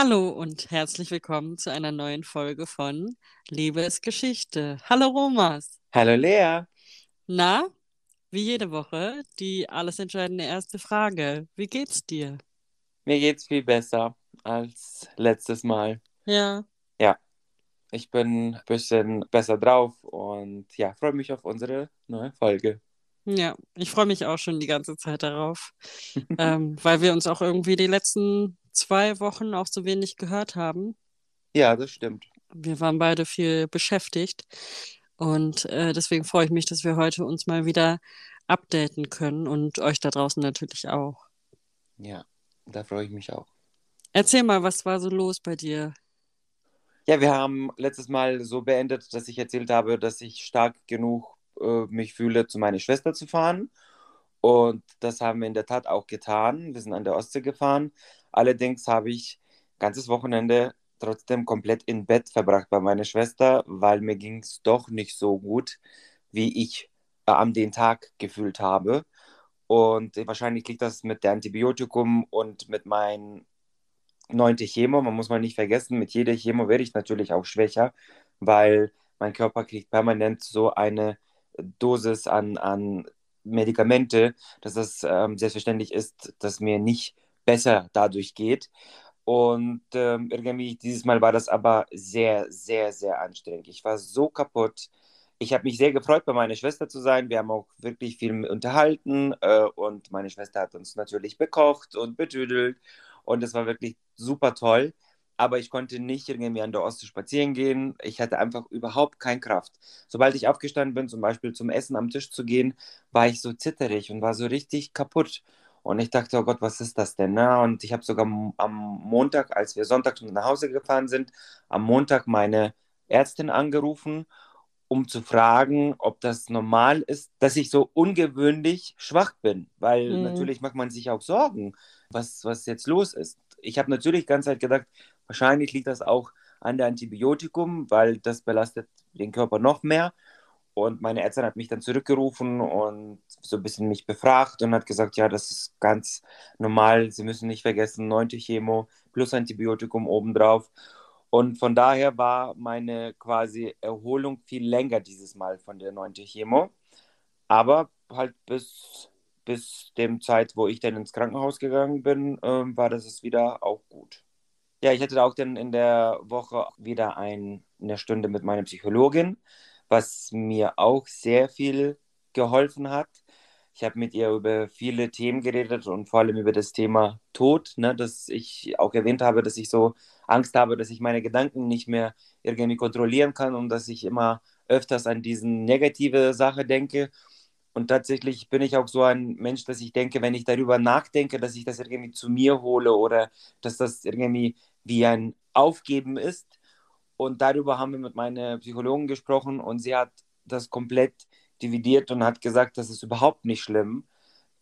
Hallo und herzlich willkommen zu einer neuen Folge von Liebesgeschichte. Hallo Romas. Hallo Lea. Na, wie jede Woche, die alles entscheidende erste Frage. Wie geht's dir? Mir geht's viel besser als letztes Mal. Ja. Ja, ich bin ein bisschen besser drauf und ja, freue mich auf unsere neue Folge. Ja, ich freue mich auch schon die ganze Zeit darauf, ähm, weil wir uns auch irgendwie die letzten zwei Wochen auch so wenig gehört haben. Ja, das stimmt. Wir waren beide viel beschäftigt und äh, deswegen freue ich mich, dass wir heute uns mal wieder updaten können und euch da draußen natürlich auch. Ja, da freue ich mich auch. Erzähl mal, was war so los bei dir? Ja, wir haben letztes Mal so beendet, dass ich erzählt habe, dass ich stark genug äh, mich fühle, zu meiner Schwester zu fahren. Und das haben wir in der Tat auch getan. Wir sind an der Ostsee gefahren, Allerdings habe ich ganzes Wochenende trotzdem komplett im Bett verbracht bei meiner Schwester, weil mir ging es doch nicht so gut, wie ich äh, an den Tag gefühlt habe. Und wahrscheinlich liegt das mit der Antibiotikum und mit meinem neunte Chemo. Man muss mal nicht vergessen, mit jeder Chemo werde ich natürlich auch schwächer, weil mein Körper kriegt permanent so eine Dosis an, an Medikamente, dass es ähm, selbstverständlich ist, dass mir nicht besser dadurch geht. Und ähm, irgendwie dieses Mal war das aber sehr, sehr, sehr anstrengend. Ich war so kaputt. Ich habe mich sehr gefreut, bei meiner Schwester zu sein. Wir haben auch wirklich viel unterhalten äh, und meine Schwester hat uns natürlich bekocht und betüdelt und es war wirklich super toll. Aber ich konnte nicht irgendwie an der Ostsee spazieren gehen. Ich hatte einfach überhaupt keine Kraft. Sobald ich aufgestanden bin, zum Beispiel zum Essen am Tisch zu gehen, war ich so zitterig und war so richtig kaputt. Und ich dachte, oh Gott, was ist das denn? Ne? Und ich habe sogar am Montag, als wir Sonntag nach Hause gefahren sind, am Montag meine Ärztin angerufen, um zu fragen, ob das normal ist, dass ich so ungewöhnlich schwach bin. Weil mhm. natürlich macht man sich auch Sorgen, was, was jetzt los ist. Ich habe natürlich die ganze Zeit gedacht, wahrscheinlich liegt das auch an der Antibiotikum, weil das belastet den Körper noch mehr. Und meine Ärztin hat mich dann zurückgerufen und so ein bisschen mich befragt und hat gesagt, ja, das ist ganz normal. Sie müssen nicht vergessen, neunte Chemo plus Antibiotikum obendrauf. Und von daher war meine quasi Erholung viel länger dieses Mal von der neunte Chemo. Aber halt bis, bis dem Zeit, wo ich dann ins Krankenhaus gegangen bin, äh, war das wieder auch gut. Ja, ich hatte auch dann in der Woche wieder ein, eine Stunde mit meiner Psychologin was mir auch sehr viel geholfen hat. Ich habe mit ihr über viele Themen geredet und vor allem über das Thema Tod, ne, dass ich auch erwähnt habe, dass ich so Angst habe, dass ich meine Gedanken nicht mehr irgendwie kontrollieren kann und dass ich immer öfters an diese negative Sache denke. Und tatsächlich bin ich auch so ein Mensch, dass ich denke, wenn ich darüber nachdenke, dass ich das irgendwie zu mir hole oder dass das irgendwie wie ein Aufgeben ist, und darüber haben wir mit meiner Psychologin gesprochen und sie hat das komplett dividiert und hat gesagt, das ist überhaupt nicht schlimm.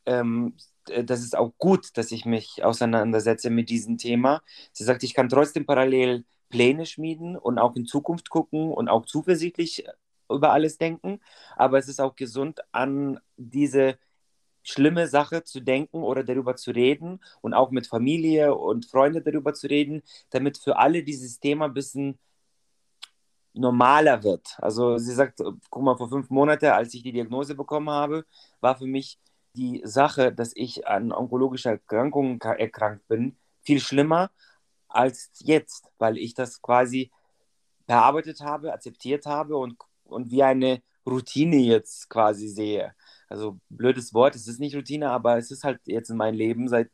Ähm, das ist auch gut, dass ich mich auseinandersetze mit diesem Thema. Sie sagt, ich kann trotzdem parallel Pläne schmieden und auch in Zukunft gucken und auch zuversichtlich über alles denken. Aber es ist auch gesund, an diese schlimme Sache zu denken oder darüber zu reden und auch mit Familie und Freunden darüber zu reden, damit für alle dieses Thema ein bisschen normaler wird. Also sie sagt, guck mal, vor fünf Monaten, als ich die Diagnose bekommen habe, war für mich die Sache, dass ich an onkologischer Erkrankung erkrankt bin, viel schlimmer als jetzt, weil ich das quasi bearbeitet habe, akzeptiert habe und, und wie eine Routine jetzt quasi sehe. Also blödes Wort, es ist nicht Routine, aber es ist halt jetzt in meinem Leben seit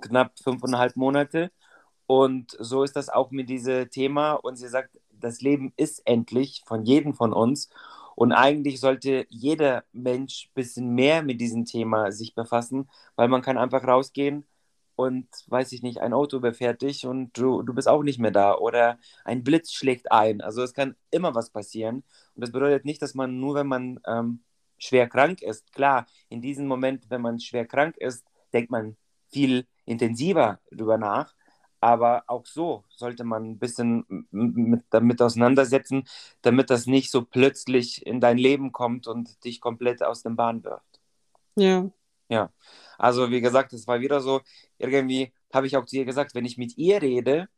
knapp fünfeinhalb Monate. Und so ist das auch mit diesem Thema. Und sie sagt, das Leben ist endlich von jedem von uns. Und eigentlich sollte jeder Mensch ein bisschen mehr mit diesem Thema sich befassen, weil man kann einfach rausgehen und, weiß ich nicht, ein Auto überfährt dich und du, du bist auch nicht mehr da oder ein Blitz schlägt ein. Also es kann immer was passieren. Und das bedeutet nicht, dass man nur, wenn man ähm, schwer krank ist, klar, in diesem Moment, wenn man schwer krank ist, denkt man viel intensiver darüber nach. Aber auch so sollte man ein bisschen mit, damit auseinandersetzen, damit das nicht so plötzlich in dein Leben kommt und dich komplett aus dem Bahn wirft. Ja. Ja. Also wie gesagt, es war wieder so, irgendwie habe ich auch zu ihr gesagt, wenn ich mit ihr rede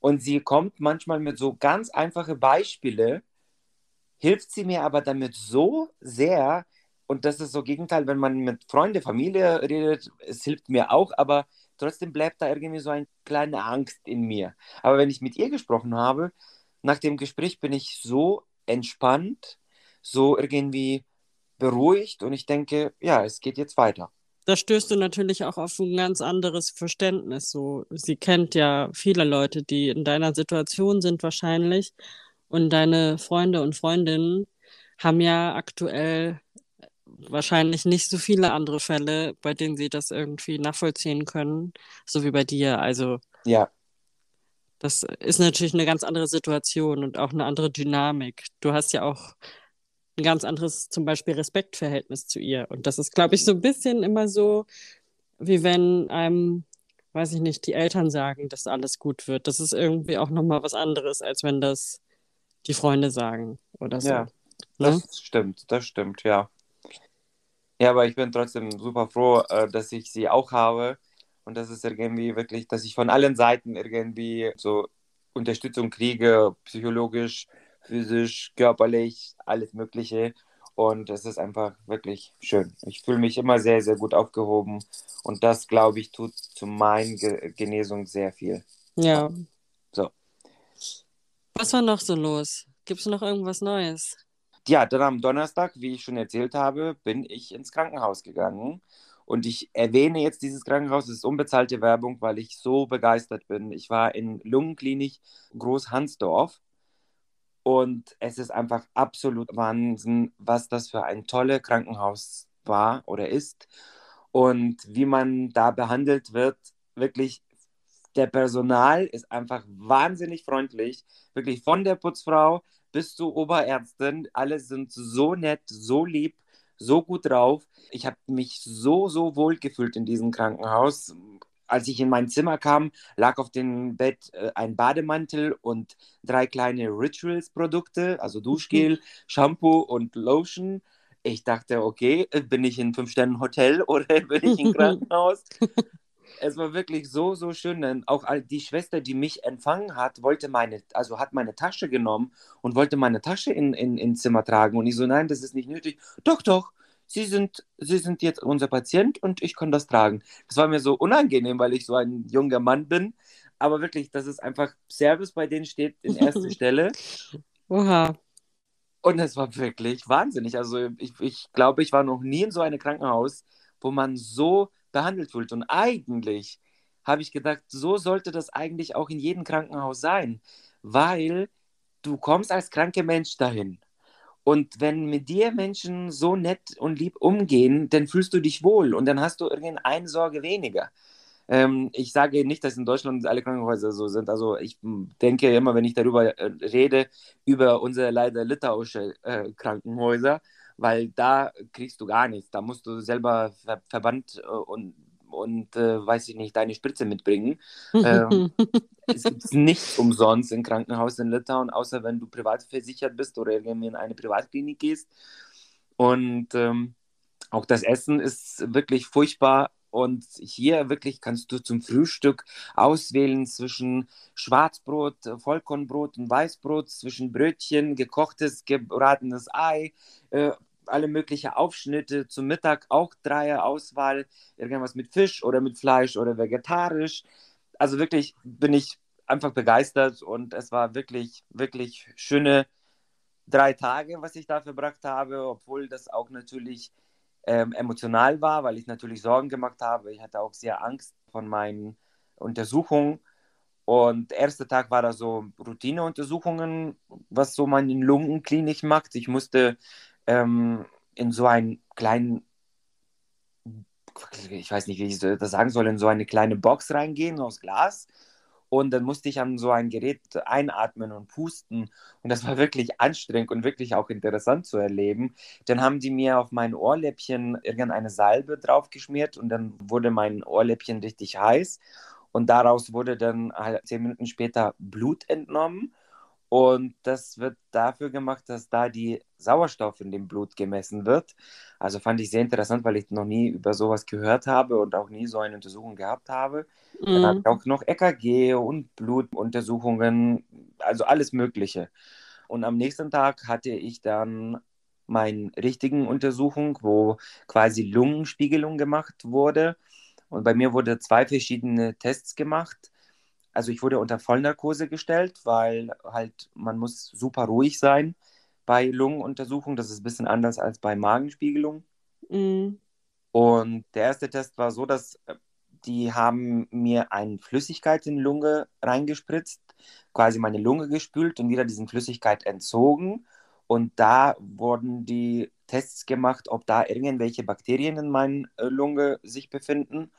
und sie kommt manchmal mit so ganz einfachen Beispielen, hilft sie mir aber damit so sehr, und das ist so Gegenteil, wenn man mit Freunden, Familie redet, es hilft mir auch, aber trotzdem bleibt da irgendwie so eine kleine Angst in mir. Aber wenn ich mit ihr gesprochen habe, nach dem Gespräch bin ich so entspannt, so irgendwie beruhigt und ich denke, ja, es geht jetzt weiter. Da stößt du natürlich auch auf ein ganz anderes Verständnis. So, sie kennt ja viele Leute, die in deiner Situation sind wahrscheinlich und deine Freunde und Freundinnen haben ja aktuell wahrscheinlich nicht so viele andere Fälle, bei denen sie das irgendwie nachvollziehen können, so wie bei dir. Also ja. Das ist natürlich eine ganz andere Situation und auch eine andere Dynamik. Du hast ja auch ein ganz anderes, zum Beispiel Respektverhältnis zu ihr. Und das ist, glaube ich, so ein bisschen immer so, wie wenn einem, weiß ich nicht, die Eltern sagen, dass alles gut wird. Das ist irgendwie auch nochmal was anderes, als wenn das die Freunde sagen oder so. Ja, das ne? stimmt, das stimmt, ja. Ja, aber ich bin trotzdem super froh, äh, dass ich sie auch habe und das ist irgendwie wirklich, dass ich von allen Seiten irgendwie so Unterstützung kriege, psychologisch, physisch, körperlich, alles Mögliche. Und es ist einfach wirklich schön. Ich fühle mich immer sehr, sehr gut aufgehoben. Und das, glaube ich, tut zu meiner Genesung sehr viel. Ja. So. Was war noch so los? Gibt es noch irgendwas Neues? Ja, dann am Donnerstag, wie ich schon erzählt habe, bin ich ins Krankenhaus gegangen. Und ich erwähne jetzt dieses Krankenhaus, es ist unbezahlte Werbung, weil ich so begeistert bin. Ich war in Lungenklinik Groß-Hansdorf und es ist einfach absolut Wahnsinn, was das für ein tolles Krankenhaus war oder ist und wie man da behandelt wird. Wirklich der Personal ist einfach wahnsinnig freundlich. Wirklich von der Putzfrau bis zur Oberärztin. Alle sind so nett, so lieb, so gut drauf. Ich habe mich so, so wohl gefühlt in diesem Krankenhaus. Als ich in mein Zimmer kam, lag auf dem Bett äh, ein Bademantel und drei kleine Rituals-Produkte, also Duschgel, mhm. Shampoo und Lotion. Ich dachte, okay, bin ich in Fünf-Sternen-Hotel oder bin ich im Krankenhaus? es war wirklich so, so schön. Denn auch die Schwester, die mich empfangen hat, wollte meine, also hat meine Tasche genommen und wollte meine Tasche in, in, ins Zimmer tragen. Und ich so, nein, das ist nicht nötig. Doch, doch, Sie sind, Sie sind jetzt unser Patient und ich kann das tragen. Das war mir so unangenehm, weil ich so ein junger Mann bin. Aber wirklich, das ist einfach Service bei denen steht in erster Stelle. Oha. Und es war wirklich wahnsinnig. Also ich, ich glaube, ich war noch nie in so einem Krankenhaus, wo man so behandelt wird. Und eigentlich habe ich gedacht, so sollte das eigentlich auch in jedem Krankenhaus sein, weil du kommst als kranker Mensch dahin. Und wenn mit dir Menschen so nett und lieb umgehen, dann fühlst du dich wohl und dann hast du irgendeine Sorge weniger. Ähm, ich sage nicht, dass in Deutschland alle Krankenhäuser so sind. Also ich denke immer, wenn ich darüber äh, rede, über unsere leider litauische äh, Krankenhäuser, weil da kriegst du gar nichts. Da musst du selber Ver Verband äh, und, und äh, weiß ich nicht, deine Spritze mitbringen. ähm, es gibt nichts umsonst im Krankenhaus in Litauen, außer wenn du privat versichert bist oder irgendwie in eine Privatklinik gehst. Und ähm, auch das Essen ist wirklich furchtbar. Und hier wirklich kannst du zum Frühstück auswählen zwischen Schwarzbrot, Vollkornbrot und Weißbrot, zwischen Brötchen, gekochtes, gebratenes Ei, äh, alle möglichen Aufschnitte zum Mittag, auch Dreier-Auswahl, irgendwas mit Fisch oder mit Fleisch oder vegetarisch. Also wirklich bin ich einfach begeistert und es war wirklich, wirklich schöne drei Tage, was ich da verbracht habe, obwohl das auch natürlich ähm, emotional war, weil ich natürlich Sorgen gemacht habe. Ich hatte auch sehr Angst von meinen Untersuchungen. Und der erste Tag war da so Routineuntersuchungen, was so meine Lungenklinik macht. Ich musste ähm, in so einen kleinen, ich weiß nicht, wie ich das sagen soll, in so eine kleine Box reingehen aus Glas. Und dann musste ich an so ein Gerät einatmen und pusten. Und das war wirklich anstrengend und wirklich auch interessant zu erleben. Dann haben die mir auf mein Ohrläppchen irgendeine Salbe draufgeschmiert und dann wurde mein Ohrläppchen richtig heiß. Und daraus wurde dann halt zehn Minuten später Blut entnommen. Und das wird dafür gemacht, dass da die Sauerstoff in dem Blut gemessen wird. Also fand ich sehr interessant, weil ich noch nie über sowas gehört habe und auch nie so eine Untersuchung gehabt habe. Mhm. Dann habe ich auch noch EKG und Blutuntersuchungen, also alles Mögliche. Und am nächsten Tag hatte ich dann meine richtigen Untersuchung, wo quasi Lungenspiegelung gemacht wurde. Und bei mir wurde zwei verschiedene Tests gemacht also ich wurde unter Vollnarkose gestellt, weil halt man muss super ruhig sein bei Lungenuntersuchungen. Das ist ein bisschen anders als bei Magenspiegelung. Mhm. Und der erste Test war so, dass äh, die haben mir eine Flüssigkeit in die Lunge reingespritzt, quasi meine Lunge gespült und wieder diese Flüssigkeit entzogen. Und da wurden die Tests gemacht, ob da irgendwelche Bakterien in meiner äh, Lunge sich befinden.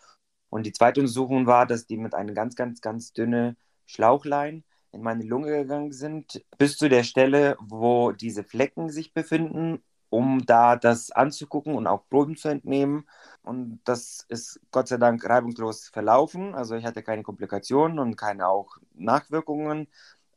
Und die zweite Untersuchung war, dass die mit einer ganz, ganz, ganz dünne Schlauchlein in meine Lunge gegangen sind, bis zu der Stelle, wo diese Flecken sich befinden, um da das anzugucken und auch Proben zu entnehmen. Und das ist Gott sei Dank reibungslos verlaufen. Also ich hatte keine Komplikationen und keine auch Nachwirkungen,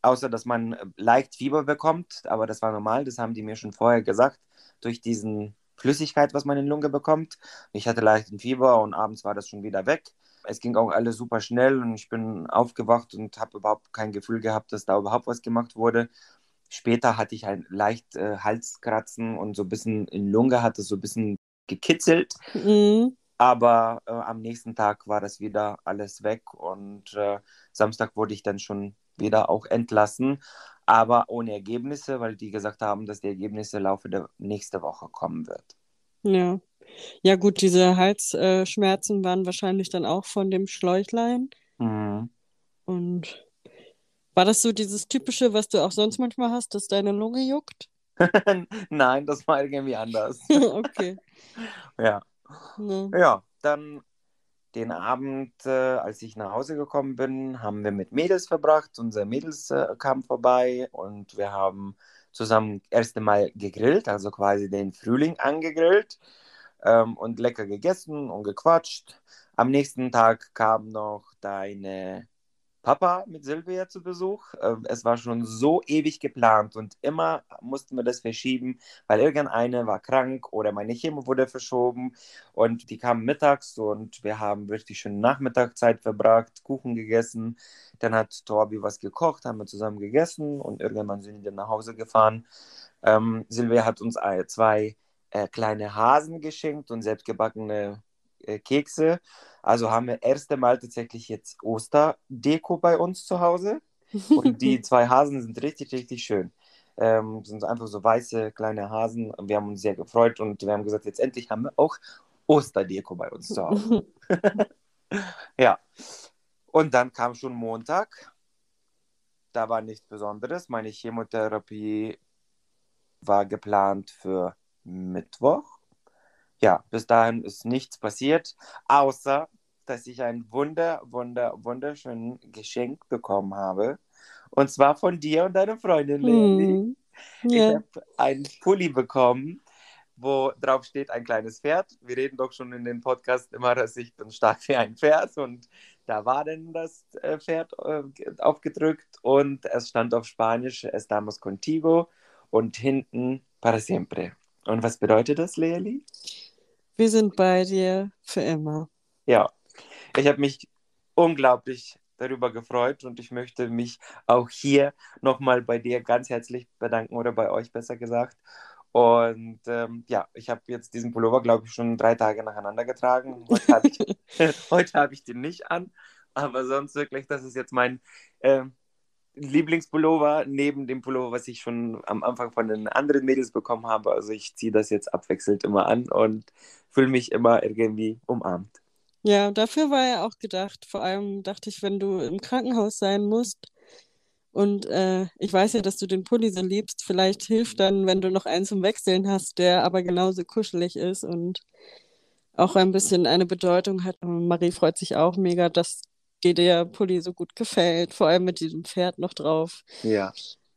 außer dass man leicht Fieber bekommt. Aber das war normal, das haben die mir schon vorher gesagt, durch diesen Flüssigkeit, was man in die Lunge bekommt. Ich hatte leichten Fieber und abends war das schon wieder weg. Es ging auch alles super schnell und ich bin aufgewacht und habe überhaupt kein Gefühl gehabt, dass da überhaupt was gemacht wurde. Später hatte ich ein leicht äh, Halskratzen und so ein bisschen in Lunge hat es so ein bisschen gekitzelt. Mhm. Aber äh, am nächsten Tag war das wieder alles weg und äh, Samstag wurde ich dann schon wieder auch entlassen aber ohne Ergebnisse, weil die gesagt haben, dass die Ergebnisse im Laufe der nächsten Woche kommen wird. Ja. Ja, gut, diese Halsschmerzen waren wahrscheinlich dann auch von dem Schläuchlein. Mhm. Und war das so dieses typische, was du auch sonst manchmal hast, dass deine Lunge juckt? Nein, das war irgendwie anders. okay. Ja. ja. Ja, dann den Abend, äh, als ich nach Hause gekommen bin, haben wir mit Mädels verbracht. Unser Mädels äh, kam vorbei und wir haben zusammen das erste Mal gegrillt, also quasi den Frühling angegrillt ähm, und lecker gegessen und gequatscht. Am nächsten Tag kam noch deine Papa mit Silvia zu Besuch. Ähm, es war schon so ewig geplant und immer mussten wir das verschieben, weil irgendeine war krank oder meine Chemo wurde verschoben und die kamen mittags und wir haben richtig schön Nachmittagszeit verbracht, Kuchen gegessen. Dann hat Torbi was gekocht, haben wir zusammen gegessen und irgendwann sind wir nach Hause gefahren. Ähm, Silvia hat uns zwei äh, kleine Hasen geschenkt und selbstgebackene äh, Kekse. Also haben wir erste Mal tatsächlich jetzt Osterdeko bei uns zu Hause. Und die zwei Hasen sind richtig, richtig schön. Ähm, sind einfach so weiße kleine Hasen. Wir haben uns sehr gefreut und wir haben gesagt, jetzt endlich haben wir auch Osterdeko bei uns zu Hause. ja. Und dann kam schon Montag. Da war nichts Besonderes. Meine Chemotherapie war geplant für Mittwoch ja, bis dahin ist nichts passiert, außer dass ich ein wunder, wunder, wunderschönes Geschenk bekommen habe. Und zwar von dir und deiner Freundin, Leni. Mm, yeah. Ich habe einen Pulli bekommen, wo drauf steht ein kleines Pferd. Wir reden doch schon in dem Podcast immer, dass ich bin stark wie ein Pferd und da war denn das äh, Pferd äh, aufgedrückt und es stand auf Spanisch Estamos contigo und hinten para siempre. Und was bedeutet das, Leeli? Wir sind bei dir für immer. Ja, ich habe mich unglaublich darüber gefreut und ich möchte mich auch hier nochmal bei dir ganz herzlich bedanken oder bei euch besser gesagt. Und ähm, ja, ich habe jetzt diesen Pullover, glaube ich, schon drei Tage nacheinander getragen. Heute habe ich, hab ich den nicht an, aber sonst wirklich, das ist jetzt mein äh, Lieblingspullover neben dem Pullover, was ich schon am Anfang von den anderen Mädels bekommen habe. Also ich ziehe das jetzt abwechselnd immer an und fühle mich immer irgendwie umarmt. Ja, dafür war er auch gedacht. Vor allem dachte ich, wenn du im Krankenhaus sein musst und äh, ich weiß ja, dass du den Pulli so liebst, vielleicht hilft dann, wenn du noch einen zum Wechseln hast, der aber genauso kuschelig ist und auch ein bisschen eine Bedeutung hat. Marie freut sich auch mega, dass dir der Pulli so gut gefällt, vor allem mit diesem Pferd noch drauf. Ja.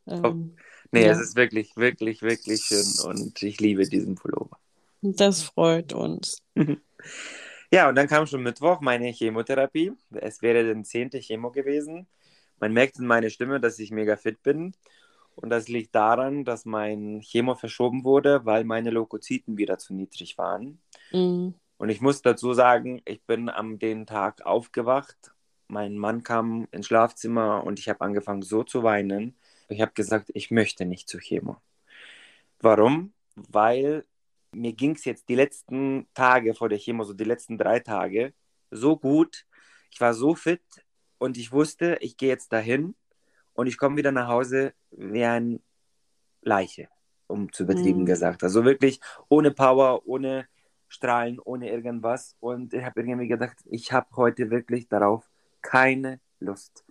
Ähm, nee, ja. es ist wirklich, wirklich, wirklich schön und ich liebe diesen Pullover. Das freut uns. ja, und dann kam schon Mittwoch meine Chemotherapie. Es wäre der zehnte Chemo gewesen. Man merkt in meiner Stimme, dass ich mega fit bin. Und das liegt daran, dass mein Chemo verschoben wurde, weil meine Leukozyten wieder zu niedrig waren. Mhm. Und ich muss dazu sagen, ich bin am den Tag aufgewacht. Mein Mann kam ins Schlafzimmer und ich habe angefangen so zu weinen. Ich habe gesagt, ich möchte nicht zur Chemo. Warum? Weil mir ging es jetzt die letzten Tage vor der Chemo, so die letzten drei Tage, so gut. Ich war so fit und ich wusste, ich gehe jetzt dahin und ich komme wieder nach Hause wie ein Leiche, um zu übertrieben mhm. gesagt. Also wirklich ohne Power, ohne Strahlen, ohne irgendwas. Und ich habe irgendwie gedacht, ich habe heute wirklich darauf keine Lust.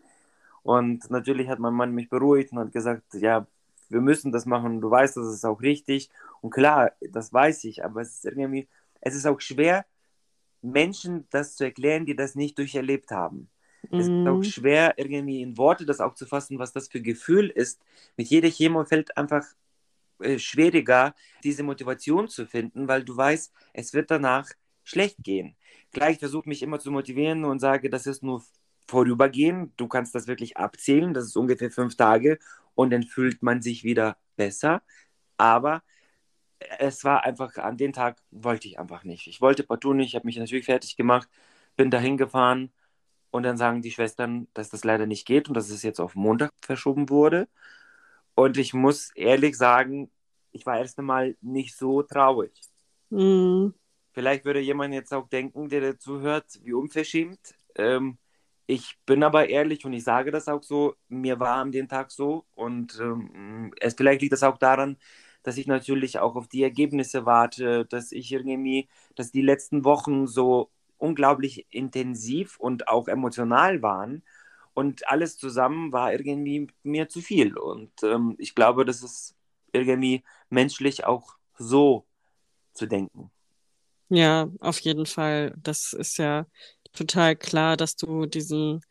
Und natürlich hat mein Mann mich beruhigt und hat gesagt, ja, wir müssen das machen. Du weißt, das ist auch richtig. Und klar, das weiß ich, aber es ist irgendwie, es ist auch schwer, Menschen das zu erklären, die das nicht durcherlebt haben. Mhm. Es ist auch mhm. schwer, irgendwie in Worte das auch zu fassen, was das für Gefühl ist. Mit jeder Chemo fällt einfach äh, schwieriger, diese Motivation zu finden, weil du weißt, es wird danach schlecht gehen. Gleich versuche mich immer zu motivieren und sage, das ist nur vorübergehen. Du kannst das wirklich abzählen, das ist ungefähr fünf Tage und dann fühlt man sich wieder besser. Aber es war einfach, an den Tag wollte ich einfach nicht. Ich wollte partout nicht, ich habe mich natürlich fertig gemacht, bin dahin gefahren und dann sagen die Schwestern, dass das leider nicht geht und dass es jetzt auf Montag verschoben wurde. Und ich muss ehrlich sagen, ich war erst einmal nicht so traurig. Mhm. Vielleicht würde jemand jetzt auch denken, der dazu hört, wie unverschämt. Ähm, ich bin aber ehrlich und ich sage das auch so, mir war an dem Tag so und ähm, es, vielleicht liegt das auch daran, dass ich natürlich auch auf die Ergebnisse warte, dass ich irgendwie, dass die letzten Wochen so unglaublich intensiv und auch emotional waren. Und alles zusammen war irgendwie mir zu viel. Und ähm, ich glaube, das ist irgendwie menschlich auch so zu denken. Ja, auf jeden Fall. Das ist ja total klar, dass du diesen,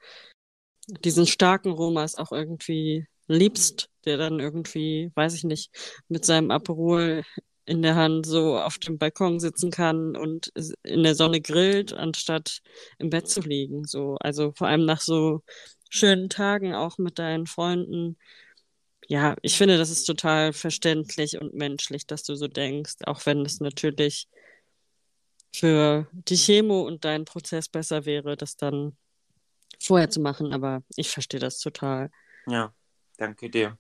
diesen starken Romas auch irgendwie liebst, der dann irgendwie, weiß ich nicht, mit seinem Aperol in der Hand so auf dem Balkon sitzen kann und in der Sonne grillt, anstatt im Bett zu liegen. So, also vor allem nach so schönen Tagen auch mit deinen Freunden. Ja, ich finde, das ist total verständlich und menschlich, dass du so denkst, auch wenn es natürlich für die Chemo und deinen Prozess besser wäre, das dann vorher zu machen. Aber ich verstehe das total. Ja, danke dir.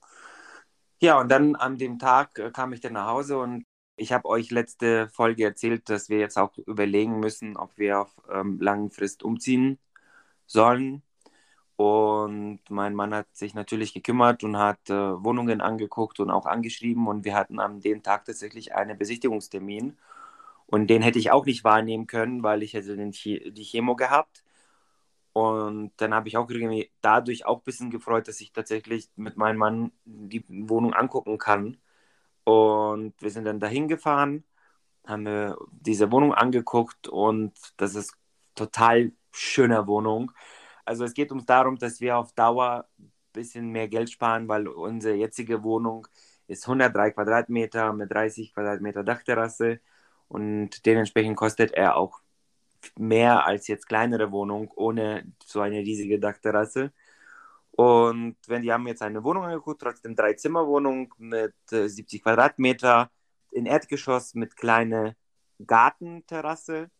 Ja, und dann an dem Tag äh, kam ich dann nach Hause und ich habe euch letzte Folge erzählt, dass wir jetzt auch überlegen müssen, ob wir auf ähm, langen Frist umziehen sollen. Und mein Mann hat sich natürlich gekümmert und hat äh, Wohnungen angeguckt und auch angeschrieben. Und wir hatten an dem Tag tatsächlich einen Besichtigungstermin. Und den hätte ich auch nicht wahrnehmen können, weil ich hätte den, die Chemo gehabt. Und dann habe ich auch irgendwie dadurch auch ein bisschen gefreut, dass ich tatsächlich mit meinem Mann die Wohnung angucken kann und wir sind dann dahin gefahren, haben wir diese Wohnung angeguckt und das ist total schöne Wohnung. Also es geht uns darum, dass wir auf Dauer ein bisschen mehr Geld sparen, weil unsere jetzige Wohnung ist 103 Quadratmeter mit 30 Quadratmeter Dachterrasse und dementsprechend kostet er auch mehr als jetzt kleinere Wohnung ohne so eine riesige Dachterrasse. Und wenn die haben jetzt eine Wohnung angeguckt, trotzdem drei Zimmerwohnung mit äh, 70 Quadratmeter, in Erdgeschoss mit kleiner Gartenterrasse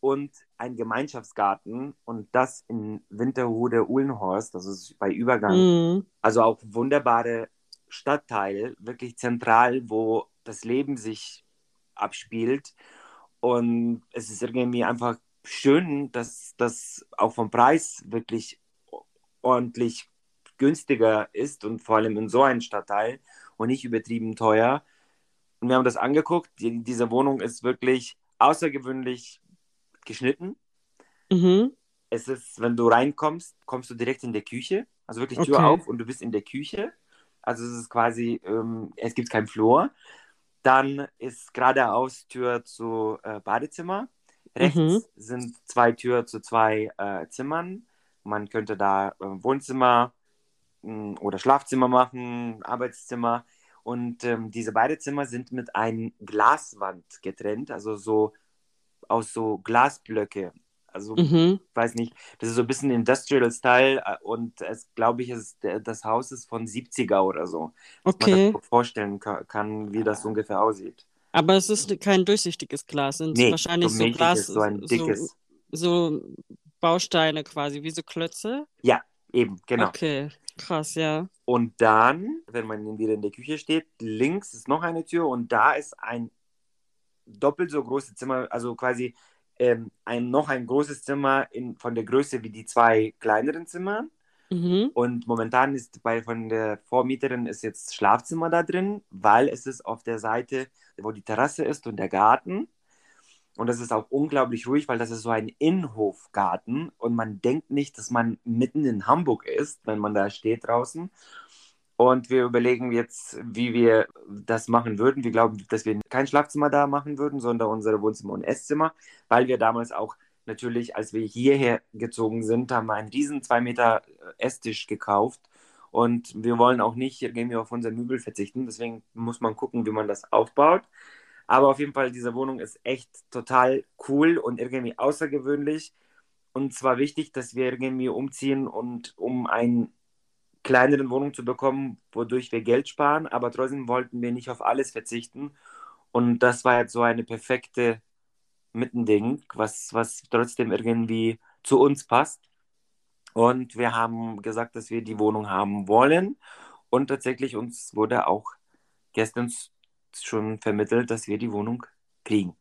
und ein Gemeinschaftsgarten und das in Winterhude Uhlenhorst, das ist bei Übergang. Mhm. Also auch wunderbare Stadtteil, wirklich zentral, wo das Leben sich abspielt. Und es ist irgendwie einfach schön, dass das auch vom Preis wirklich ordentlich günstiger ist und vor allem in so einem Stadtteil und nicht übertrieben teuer. Und wir haben das angeguckt. Die, diese Wohnung ist wirklich außergewöhnlich geschnitten. Mhm. Es ist, wenn du reinkommst, kommst du direkt in der Küche. Also wirklich Tür okay. auf und du bist in der Küche. Also es ist quasi, ähm, es gibt keinen Flur. Dann ist geradeaus Tür zu äh, Badezimmer. Rechts mhm. sind zwei Türen zu zwei äh, Zimmern. Man könnte da äh, Wohnzimmer, oder Schlafzimmer machen, Arbeitszimmer. Und ähm, diese beiden Zimmer sind mit einer Glaswand getrennt, also so aus so Glasblöcke Also, Mhm. weiß nicht, das ist so ein bisschen Industrial-Style äh, und es, glaube ich, ist, das Haus ist von 70er oder so. Dass man Okay. das so vorstellen ka- kann, wie das ungefähr aussieht. Aber es ist kein durchsichtiges Glas, sind Nee, wahrscheinlich so so Glas, so ein so, dickes. so Bausteine quasi, wie so Klötze. Ja, eben, genau. Okay, krass, ja. Und dann, wenn man wieder in der Küche steht, links ist noch eine Tür und da ist ein doppelt so großes Zimmer, also quasi ähm, ein, noch ein großes Zimmer in, von der Größe wie die zwei kleineren Zimmer. Mhm. Und momentan ist bei von der Vormieterin ist jetzt Schlafzimmer da drin, weil es ist auf der Seite, wo die Terrasse ist und der Garten. Und das ist auch unglaublich ruhig, weil das ist so ein Innenhofgarten und man denkt nicht, dass man mitten in Hamburg ist, wenn man da steht draußen. Und wir überlegen jetzt, wie wir das machen würden. Wir glauben, dass wir kein Schlafzimmer da machen würden, sondern unsere Wohnzimmer und Esszimmer, weil wir damals auch natürlich, als wir hierher gezogen sind, haben wir einen riesen 2 Meter Esstisch gekauft. Und wir wollen auch nicht irgendwie auf unser Möbel verzichten. Deswegen muss man gucken, wie man das aufbaut. Aber auf jeden Fall, diese Wohnung ist echt total cool und irgendwie außergewöhnlich. Und zwar wichtig, dass wir irgendwie umziehen und um eine kleinere Wohnung zu bekommen, wodurch wir Geld sparen. Aber trotzdem wollten wir nicht auf alles verzichten. Und das war jetzt so eine perfekte Mittending, was, was trotzdem irgendwie zu uns passt. Und wir haben gesagt, dass wir die Wohnung haben wollen. Und tatsächlich uns wurde auch gestern schon vermittelt, dass wir die Wohnung kriegen.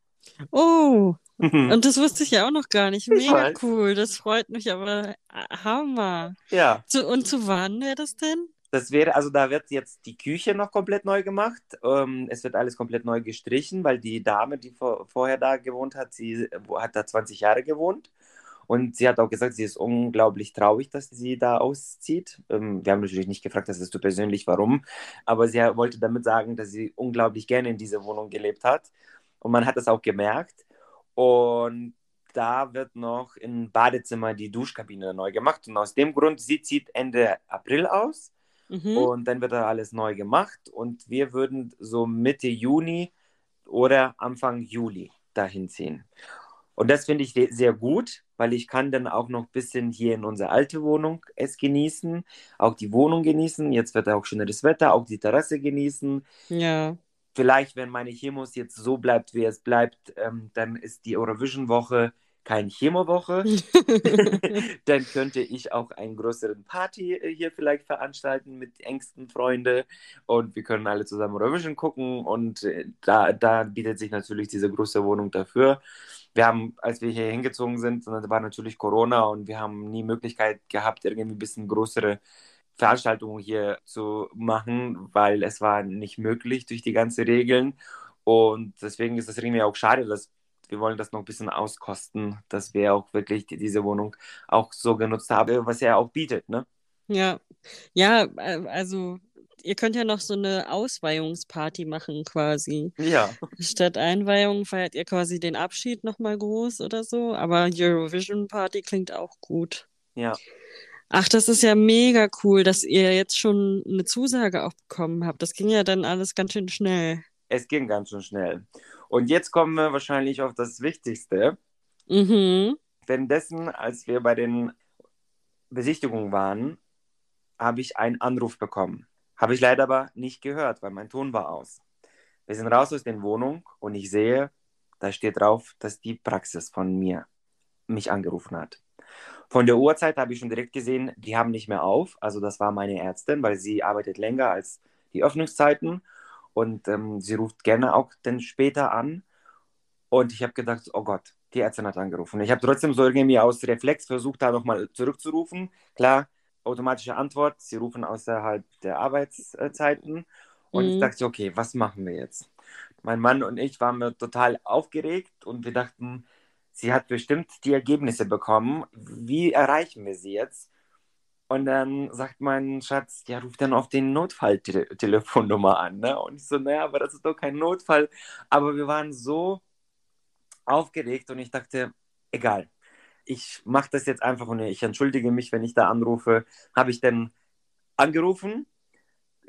Oh, und das wusste ich ja auch noch gar nicht. Ich Mega cool, das freut mich aber äh, Hammer. ja, Zu, und zu wann wäre das denn? das wäre, also da wird jetzt die Küche noch komplett neu gemacht. Ähm, es wird alles komplett neu gestrichen, weil die Dame, die vor, vorher da gewohnt hat, sie hat da 20 Jahre gewohnt. Und sie hat auch gesagt, sie ist unglaublich traurig, dass sie da auszieht. Ähm, wir haben natürlich nicht gefragt, das ist du persönlich, warum. Aber sie wollte damit sagen, dass sie unglaublich gerne in dieser Wohnung gelebt hat. Und man hat das auch gemerkt. Und da wird noch im Badezimmer die Duschkabine neu gemacht. Und aus dem Grund, sie zieht Ende April aus. Mhm. Und dann wird da alles neu gemacht. Und wir würden so Mitte Juni oder Anfang Juli dahin ziehen. Und das finde ich sehr gut, weil ich kann dann auch noch ein bisschen hier in unserer alte Wohnung es genießen, auch die Wohnung genießen. Jetzt wird auch schöneres Wetter, auch die Terrasse genießen. Ja. Vielleicht, wenn meine Chemos jetzt so bleibt, wie es bleibt, ähm, dann ist die Eurovision-Woche keine Chemowoche. dann könnte ich auch einen größeren Party äh, hier vielleicht veranstalten mit engsten Freunden und wir können alle zusammen Eurovision gucken und äh, da, da bietet sich natürlich diese große Wohnung dafür. Wir haben, als wir hier hingezogen sind, war natürlich Corona und wir haben nie Möglichkeit gehabt, irgendwie ein bisschen größere Veranstaltungen hier zu machen, weil es war nicht möglich durch die ganzen Regeln. Und deswegen ist es irgendwie auch schade, dass wir wollen das noch ein bisschen auskosten, dass wir auch wirklich die, diese Wohnung auch so genutzt haben, was er auch bietet, ne? Ja. Ja, äh, also ihr könnt ja noch so eine Ausweihungsparty machen quasi. Ja. Statt Einweihung feiert ihr quasi den Abschied nochmal groß oder so, aber Eurovision Party klingt auch gut. Ja. Ach, das ist ja mega cool, dass ihr jetzt schon eine Zusage auch bekommen habt. Das ging ja dann alles ganz schön schnell. Es ging ganz schön schnell. Und jetzt kommen wir wahrscheinlich auf das Wichtigste. Mhm. Währenddessen, als wir bei den Besichtigungen waren, habe ich einen Anruf bekommen. Habe ich leider aber nicht gehört, weil mein Ton war aus. Wir sind raus aus der Wohnung und ich sehe, da steht drauf, dass die Praxis von mir mich angerufen hat. Von der Uhrzeit habe ich schon direkt gesehen, die haben nicht mehr auf. Also das war meine Ärztin, weil sie arbeitet länger als die Öffnungszeiten und ähm, sie ruft gerne auch dann später an. Und ich habe gedacht, oh Gott, die Ärztin hat angerufen. Ich habe trotzdem so irgendwie aus Reflex versucht, da nochmal zurückzurufen. Klar, automatische Antwort, sie rufen außerhalb der Arbeitszeiten. Und Mhm. ich dachte, okay, was machen wir jetzt? Mein Mann und ich waren total aufgeregt und wir dachten, sie hat bestimmt die Ergebnisse bekommen. Wie erreichen wir sie jetzt? Und dann sagt mein Schatz, ja, ruf dann auf den Notfalltelefonnummer an. Ne? Und ich so, naja, aber das ist doch kein Notfall. Aber wir waren so aufgeregt und ich dachte, egal, ich mache das jetzt einfach und ich entschuldige mich, wenn ich da anrufe. Habe ich dann angerufen,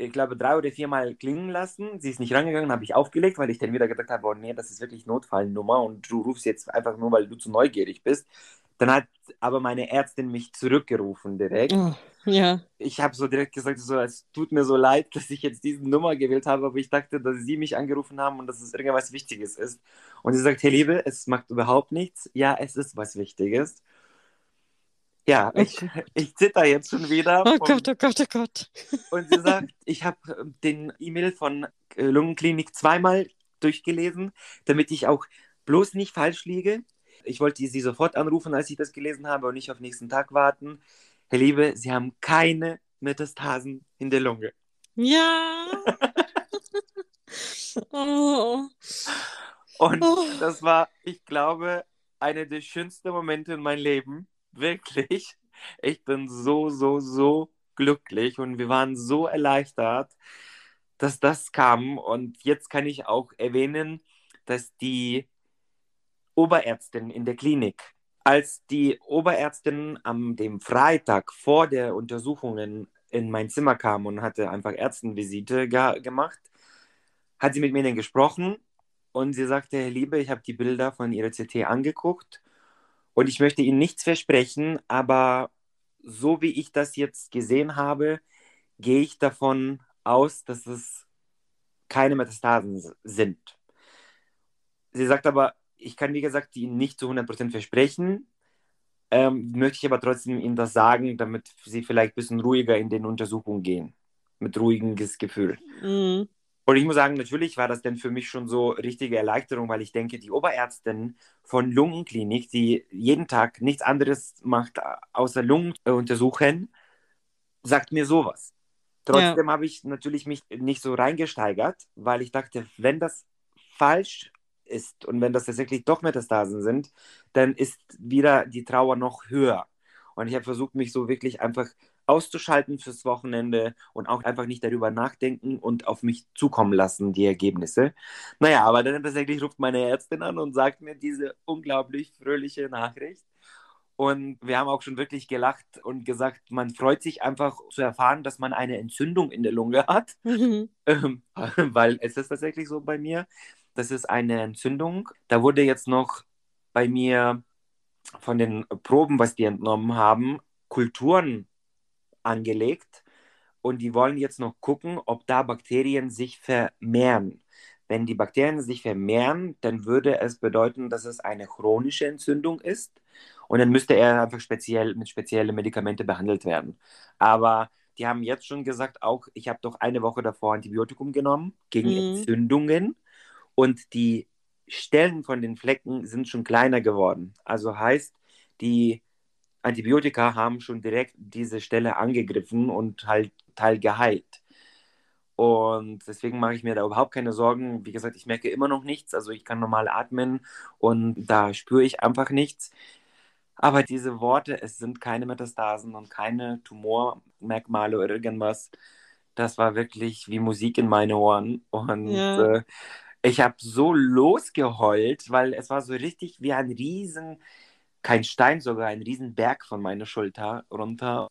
ich glaube, drei oder viermal klingen lassen. Sie ist nicht rangegangen, habe ich aufgelegt, weil ich dann wieder gedacht habe, oh nee, das ist wirklich Notfallnummer und du rufst jetzt einfach nur, weil du zu neugierig bist. Dann hat aber meine Ärztin mich zurückgerufen direkt. Oh, ja. Ich habe so direkt gesagt, so, es tut mir so leid, dass ich jetzt diese Nummer gewählt habe, aber ich dachte, dass Sie mich angerufen haben und dass es irgendwas Wichtiges ist. Und sie sagt, hey Liebe, es macht überhaupt nichts. Ja, es ist was Wichtiges. Ja, Oh ich, ich zitter jetzt schon wieder. Oh Und- Gott, oh Gott, oh Gott. Und sie sagt, ich habe den E-Mail von äh, Lungenklinik zweimal durchgelesen, damit ich auch bloß nicht falsch liege. Ich wollte sie sofort anrufen, als ich das gelesen habe und nicht auf nächsten Tag warten. Herr Liebe, Sie haben keine Metastasen in der Lunge. Ja. Oh. Und Oh. das war, ich glaube, einer der schönsten Momente in meinem Leben. Wirklich. Ich bin so, so, so glücklich und wir waren so erleichtert, dass das kam. Und jetzt kann ich auch erwähnen, dass die Oberärztin in der Klinik, als die Oberärztin am dem Freitag vor der Untersuchungen in mein Zimmer kam und hatte einfach Ärztenvisite ge gemacht, hat sie mit mir dann gesprochen und sie sagte, Herr Liebe, ich habe die Bilder von Ihrer CT angeguckt und ich möchte Ihnen nichts versprechen, aber so wie ich das jetzt gesehen habe, gehe ich davon aus, dass es keine Metastasen sind. Sie sagt aber, ich kann wie gesagt Ihnen nicht zu 100% versprechen, ähm, möchte ich aber trotzdem Ihnen das sagen, damit Sie vielleicht ein bisschen ruhiger in den Untersuchungen gehen. Mit ruhiges Gefühl. Mhm. Und ich muss sagen, natürlich war das dann für mich schon so richtige Erleichterung, weil ich denke, die Oberärztin von Lungenklinik, die jeden Tag nichts anderes macht, außer Lungen äh, untersuchen, sagt mir sowas. Trotzdem habe ich natürlich mich nicht so reingesteigert, weil ich dachte, wenn das falsch ist und wenn das tatsächlich doch Metastasen sind, dann ist wieder die Trauer noch höher. Und ich habe versucht, mich so wirklich einfach auszuschalten fürs Wochenende und auch einfach nicht darüber nachdenken und auf mich zukommen lassen, die Ergebnisse. Naja, aber dann tatsächlich ruft meine Ärztin an und sagt mir diese unglaublich fröhliche Nachricht. Und wir haben auch schon wirklich gelacht und gesagt, man freut sich einfach zu erfahren, dass man eine Entzündung in der Lunge hat. Mhm. Ähm, weil es ist tatsächlich so bei mir. Das ist eine Entzündung. Da wurde jetzt noch bei mir von den Proben, was die entnommen haben, Kulturen angelegt. Und die wollen jetzt noch gucken, ob da Bakterien sich vermehren. Wenn die Bakterien sich vermehren, dann würde es bedeuten, dass es eine chronische Entzündung ist. Und dann müsste er einfach speziell mit speziellen Medikamenten behandelt werden. Aber die haben jetzt schon gesagt, auch ich habe doch eine Woche davor Antibiotikum genommen gegen Mhm. Entzündungen und die Stellen von den Flecken sind schon kleiner geworden. Also heißt, die Antibiotika haben schon direkt diese Stelle angegriffen und halt Teil geheilt. Und deswegen mache ich mir da überhaupt keine Sorgen. Wie gesagt, ich merke immer noch nichts. Also ich kann normal atmen und da spüre ich einfach nichts. Aber diese Worte, es sind keine Metastasen und keine Tumormerkmale oder irgendwas, das war wirklich wie Musik in meine Ohren. Und Ja. äh, ich habe so losgeheult, weil es war so richtig wie ein Riesen, kein Stein sogar, ein Riesenberg von meiner Schulter runter.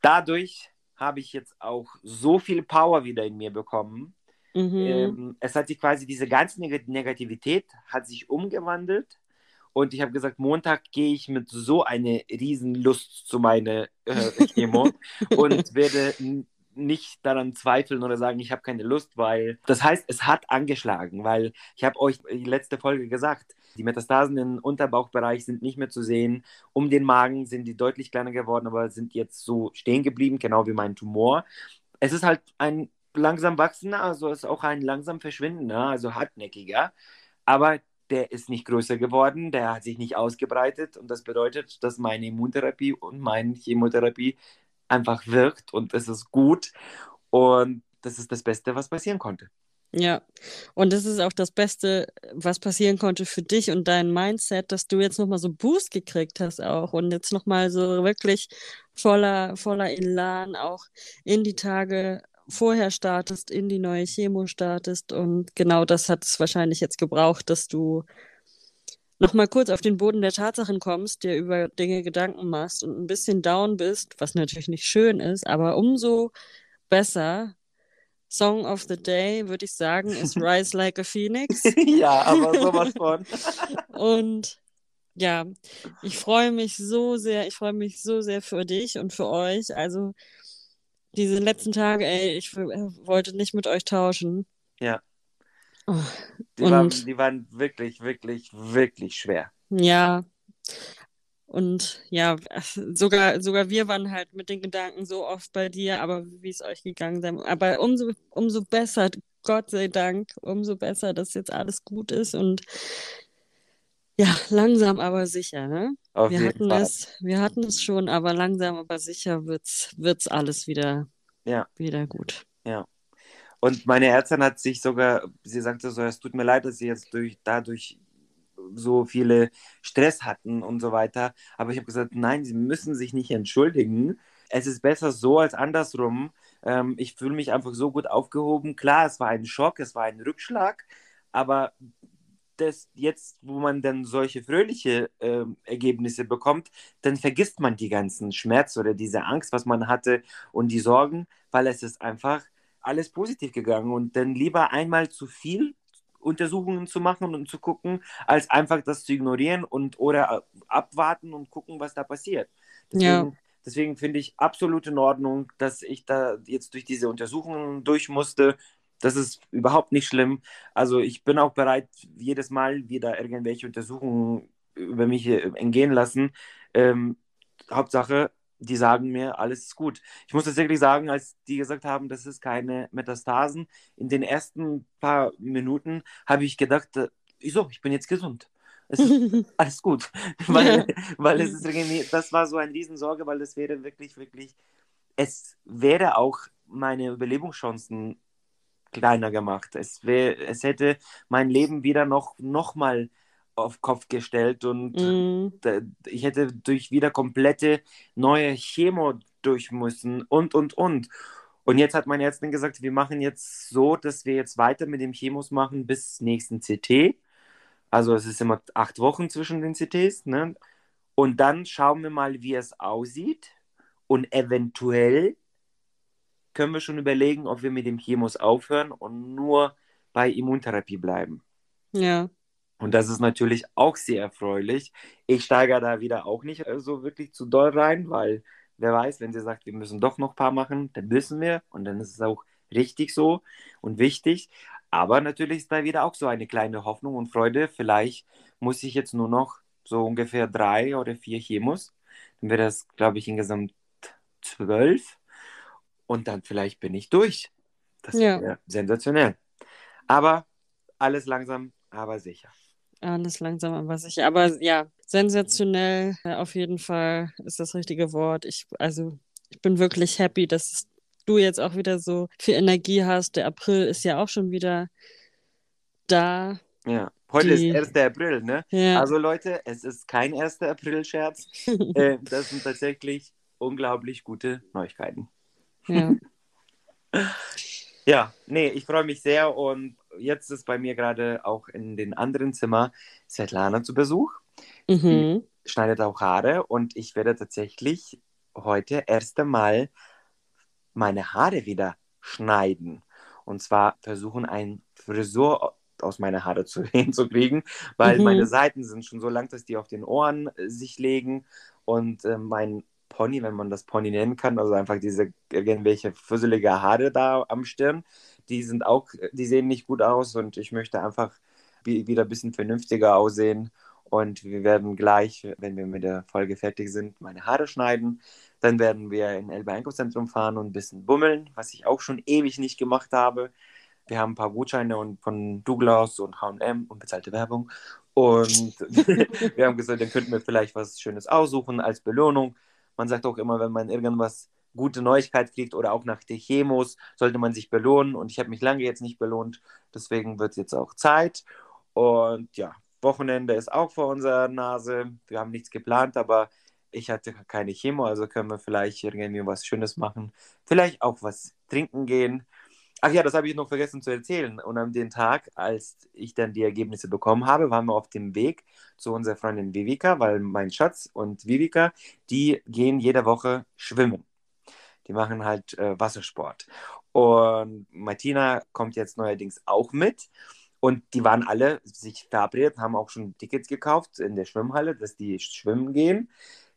Dadurch habe ich jetzt auch so viel Power wieder in mir bekommen. Mhm. Ähm, es hat sich quasi diese ganze Neg Negativität hat sich umgewandelt und ich habe gesagt, Montag gehe ich mit so einer riesen Lust zu meiner äh, Chemo und werde nicht daran zweifeln oder sagen, ich habe keine Lust, weil das heißt, es hat angeschlagen, weil ich habe euch die letzte Folge gesagt, die Metastasen im Unterbauchbereich sind nicht mehr zu sehen. Um den Magen sind die deutlich kleiner geworden, aber sind jetzt so stehen geblieben, genau wie mein Tumor. Es ist halt ein langsam wachsender, also ist auch ein langsam verschwindender, also hartnäckiger, aber der ist nicht größer geworden, der hat sich nicht ausgebreitet und das bedeutet, dass meine Immuntherapie und meine Chemotherapie einfach wirkt und es ist gut und das ist das Beste, was passieren konnte. Ja, und das ist auch das Beste, was passieren konnte für dich und dein Mindset, dass du jetzt nochmal so Boost gekriegt hast auch und jetzt nochmal so wirklich voller, voller Elan auch in die Tage vorher startest, in die neue Chemo startest und genau das hat es wahrscheinlich jetzt gebraucht, dass du nochmal kurz auf den Boden der Tatsachen kommst, dir über Dinge Gedanken machst und ein bisschen down bist, was natürlich nicht schön ist, aber umso besser. Song of the Day, würde ich sagen, ist Rise Like a Phoenix. ja, aber sowas von. Und ja, ich freue mich so sehr, ich freue mich so sehr für dich und für euch. Also diese letzten Tage, ey, ich wollte nicht mit euch tauschen. Ja. Oh, Die, und waren, die waren wirklich, wirklich, wirklich schwer. ja, und ja, sogar, sogar wir waren halt mit den Gedanken so oft bei dir, aber wie es euch gegangen sein. Aber umso, umso besser, Gott sei Dank, umso besser, dass jetzt alles gut ist und ja, langsam aber sicher, ne? Auf Wir hatten Fall. es, wir hatten es schon, aber langsam aber sicher wird's, wird's alles wieder, Ja, wieder gut. ja. Und meine Ärztin hat sich sogar, sie sagte so, es tut mir leid, dass sie jetzt durch, dadurch so viele Stress hatten und so weiter. Aber ich habe gesagt, nein, sie müssen sich nicht entschuldigen. Es ist besser so als andersrum. Ähm, ich fühle mich einfach so gut aufgehoben. Klar, es war ein Schock, es war ein Rückschlag, aber das jetzt, wo man dann solche fröhliche ähm, Ergebnisse bekommt, dann vergisst man die ganzen Schmerz oder diese Angst, was man hatte und die Sorgen, weil es ist einfach alles positiv gegangen und dann lieber einmal zu viel Untersuchungen zu machen und zu gucken, als einfach das zu ignorieren und oder abwarten und gucken, was da passiert. Ja. Deswegen, deswegen finde ich absolut in Ordnung, dass ich da jetzt durch diese Untersuchungen durch musste. Das ist überhaupt nicht schlimm. Also ich bin auch bereit, jedes Mal wieder irgendwelche Untersuchungen über mich äh, entgehen lassen. Ähm, Hauptsache, die sagen mir, alles ist gut. Ich muss tatsächlich sagen, als die gesagt haben, das ist keine Metastasen, in den ersten paar Minuten habe ich gedacht, äh, wieso, ich bin jetzt gesund. Es ist alles gut. weil, weil es ist irgendwie, das war so eine Riesensorge, weil es wäre wirklich, wirklich, es wäre auch meine Überlebenschancen kleiner gemacht. Es, wär, es hätte mein Leben wieder noch, noch mal auf Kopf gestellt und Mm, ich hätte durch wieder komplette neue Chemo durch müssen und, und, und. Und jetzt hat meine Ärztin gesagt, wir machen jetzt so, dass wir jetzt weiter mit dem Chemos machen bis nächsten CT. Also es ist immer acht Wochen zwischen den CTs, ne? Und dann schauen wir mal, wie es aussieht. Und eventuell können wir schon überlegen, ob wir mit dem Chemos aufhören und nur bei Immuntherapie bleiben. ja. Und das ist natürlich auch sehr erfreulich. Ich steigere da wieder auch nicht äh, so wirklich zu doll rein, weil wer weiß, wenn sie sagt, wir müssen doch noch ein paar machen, dann müssen wir und dann ist es auch richtig so und wichtig. Aber natürlich ist da wieder auch so eine kleine Hoffnung und Freude. Vielleicht muss ich jetzt nur noch so ungefähr drei oder vier Chemos. Dann wäre das, glaube ich, insgesamt zwölf. Und dann vielleicht bin ich durch. Das Ja. wäre sensationell. Aber alles langsam, aber sicher. Alles langsam aber sicher. Aber ja, sensationell, äh, auf jeden Fall ist das richtige Wort. Ich, also, ich bin wirklich happy, dass du jetzt auch wieder so viel Energie hast. Der April ist ja auch schon wieder da. Ja, heute Die- ist 1. April, ne? Ja. Also Leute, es ist kein 1. April-Scherz. äh, das sind tatsächlich unglaublich gute Neuigkeiten. ja. Ja, nee, ich freue mich sehr und jetzt ist bei mir gerade auch in den anderen Zimmer Svetlana zu Besuch, Mhm. schneidet auch Haare und ich werde tatsächlich heute erst einmal meine Haare wieder schneiden. Und zwar versuchen, ein Frisur aus meinen Haare zu, hinzukriegen, weil Mhm. meine Seiten sind schon so lang, dass die auf den Ohren äh, sich legen und äh, mein Pony, wenn man das Pony nennen kann, also einfach diese irgendwelche fusselige Haare da am Stirn, die sind auch, die sehen nicht gut aus und ich möchte einfach wie, wieder ein bisschen vernünftiger aussehen. Und wir werden gleich, wenn wir mit der Folge fertig sind, meine Haare schneiden. Dann werden wir in Elbe Einkaufszentrum fahren und ein bisschen bummeln, was ich auch schon ewig nicht gemacht habe. Wir haben ein paar Gutscheine und von Douglas und H&M und bezahlte Werbung. Und wir haben gesagt, dann könnten wir vielleicht was Schönes aussuchen als Belohnung. Man sagt auch immer, wenn man irgendwas gute Neuigkeit kriegt oder auch nach den Chemos, sollte man sich belohnen. Und ich habe mich lange jetzt nicht belohnt. Deswegen wird es jetzt auch Zeit. Und ja, Wochenende ist auch vor unserer Nase. Wir haben nichts geplant, aber ich hatte keine Chemo, also können wir vielleicht irgendwie was Schönes machen. Vielleicht auch was trinken gehen. Ach ja, das habe ich noch vergessen zu erzählen. Und an dem Tag, als ich dann die Ergebnisse bekommen habe, waren wir auf dem Weg zu unserer Freundin Vivika, weil mein Schatz und Vivika, die gehen jede Woche schwimmen. Die machen halt äh, Wassersport. Und Martina kommt jetzt neuerdings auch mit. Und die waren alle sich verabredet, haben auch schon Tickets gekauft in der Schwimmhalle, dass die schwimmen gehen.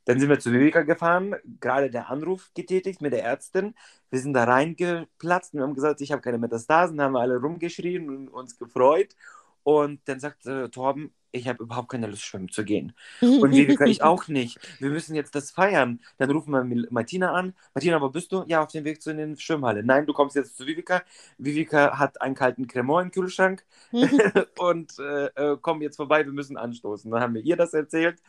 Dann sind wir zu Vivica gefahren, gerade der Anruf getätigt mit der Ärztin. Wir sind da reingeplatzt und haben gesagt, ich habe keine Metastasen, haben wir alle rumgeschrien und uns gefreut. Und dann sagt äh, Torben, ich habe überhaupt keine Lust, schwimmen zu gehen. Und Vivica, ich auch nicht. Wir müssen jetzt das feiern. Dann rufen wir Martina an. Martina, wo bist du? Ja, auf dem Weg zu den Schwimmhalle. Nein, du kommst jetzt zu Vivica. Vivica hat einen kalten Cremant im Kühlschrank und äh, äh, komm jetzt vorbei, wir müssen anstoßen. Dann haben wir ihr das erzählt.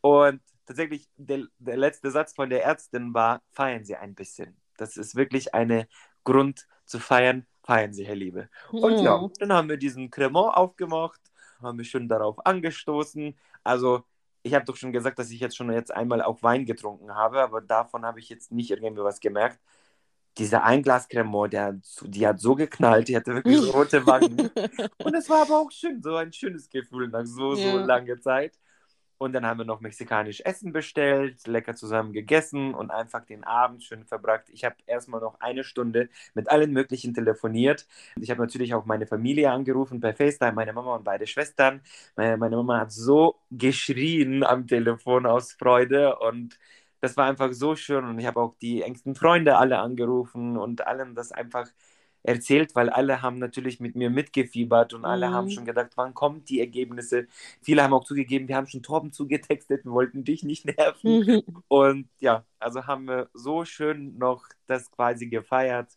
Und tatsächlich, der, der letzte Satz von der Ärztin war, feiern Sie ein bisschen. Das ist wirklich eine Grund zu feiern, feiern Sie, Herr Liebe. Und ja, ja dann haben wir diesen Cremant aufgemacht, haben wir schon darauf angestoßen. Also ich habe doch schon gesagt, dass ich jetzt schon jetzt einmal auch Wein getrunken habe, aber davon habe ich jetzt nicht irgendwie was gemerkt. Dieser Einglas Cremant, der, die hat so geknallt, die hatte wirklich rote Wangen. Und es war aber auch schön, so ein schönes Gefühl nach so, ja. so langer Zeit. Und dann haben wir noch mexikanisch Essen bestellt, lecker zusammen gegessen und einfach den Abend schön verbracht. Ich habe erstmal noch eine Stunde mit allen möglichen telefoniert. Ich habe natürlich auch meine Familie angerufen per FaceTime, meine Mama und beide Schwestern. Meine, meine Mama hat so geschrien am Telefon aus Freude und das war einfach so schön. Und ich habe auch die engsten Freunde alle angerufen und allen das einfach erzählt, weil alle haben natürlich mit mir mitgefiebert und alle mhm. haben schon gedacht, wann kommen die Ergebnisse. Viele haben auch zugegeben, wir haben schon Torben zugetextet, wir wollten dich nicht nerven. Mhm. Und ja, also haben wir so schön noch das quasi gefeiert.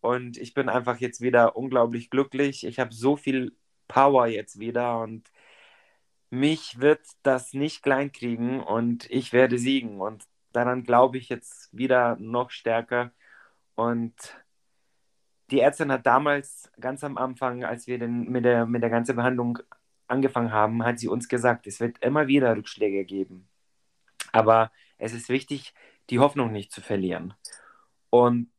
Und ich bin einfach jetzt wieder unglaublich glücklich. Ich habe so viel Power jetzt wieder und mich wird das nicht kleinkriegen und ich werde siegen. Und daran glaube ich jetzt wieder noch stärker. Und die Ärztin hat damals, ganz am Anfang, als wir den, mit, der, mit der ganzen Behandlung angefangen haben, hat sie uns gesagt, es wird immer wieder Rückschläge geben. Aber es ist wichtig, die Hoffnung nicht zu verlieren. Und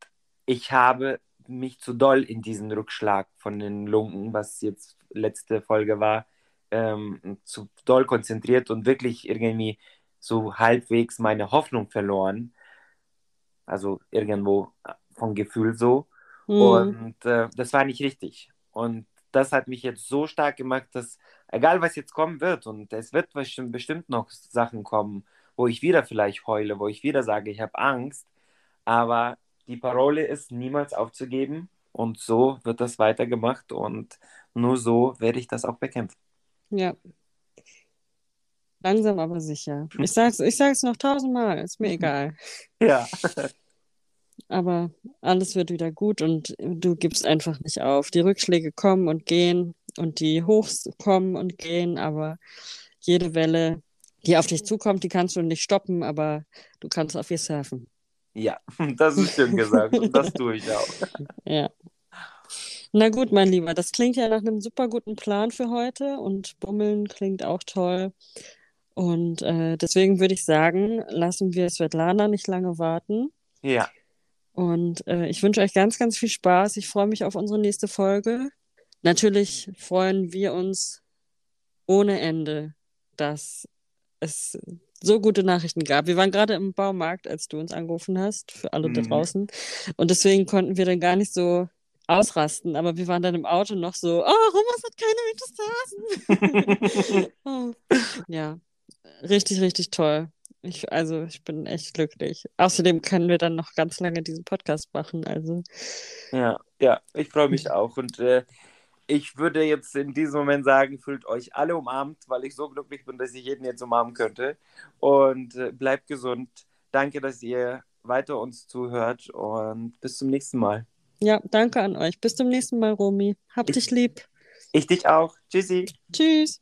ich habe mich zu doll in diesen Rückschlag von den Lunken, was jetzt letzte Folge war, ähm, zu doll konzentriert und wirklich irgendwie so halbwegs meine Hoffnung verloren. Also irgendwo vom Gefühl so. Mhm. Und äh, das war nicht richtig. Und das hat mich jetzt so stark gemacht, dass egal was jetzt kommen wird, und es wird bestimmt noch Sachen kommen, wo ich wieder vielleicht heule, wo ich wieder sage, ich habe Angst, aber die Parole ist, niemals aufzugeben. Und so wird das weitergemacht und nur so werde ich das auch bekämpfen. Ja. Langsam aber sicher. Ich sag's, ich sag's noch tausendmal, ist mir egal. Ja. Aber alles wird wieder gut und du gibst einfach nicht auf. Die Rückschläge kommen und gehen und die Hochs kommen und gehen, aber jede Welle, die auf dich zukommt, die kannst du nicht stoppen, aber du kannst auf ihr surfen. Ja, das ist schön gesagt und das tue ich auch. Ja. Na gut, mein Lieber, das klingt ja nach einem super guten Plan für heute und Bummeln klingt auch toll. Und äh, deswegen würde ich sagen, lassen wir Svetlana nicht lange warten. Ja. Und äh, ich wünsche euch ganz, ganz viel Spaß. Ich freue mich auf unsere nächste Folge. Natürlich freuen wir uns ohne Ende, dass es so gute Nachrichten gab. Wir waren gerade im Baumarkt, als du uns angerufen hast, für alle mhm. da draußen. Und deswegen konnten wir dann gar nicht so ausrasten. Aber wir waren dann im Auto noch so, oh, Romas hat keine Metastasen. oh. Ja, richtig, richtig toll. Ich, also ich bin echt glücklich. Außerdem können wir dann noch ganz lange diesen Podcast machen. Also. Ja, ja, ich freue mich auch. Und äh, ich würde jetzt in diesem Moment sagen, fühlt euch alle umarmt, weil ich so glücklich bin, dass ich jeden jetzt umarmen könnte. Und äh, bleibt gesund. Danke, dass ihr weiter uns zuhört und bis zum nächsten Mal. Ja, danke an euch. Bis zum nächsten Mal, Romy. Hab ich, dich lieb. Ich dich auch. Tschüssi. Tschüss.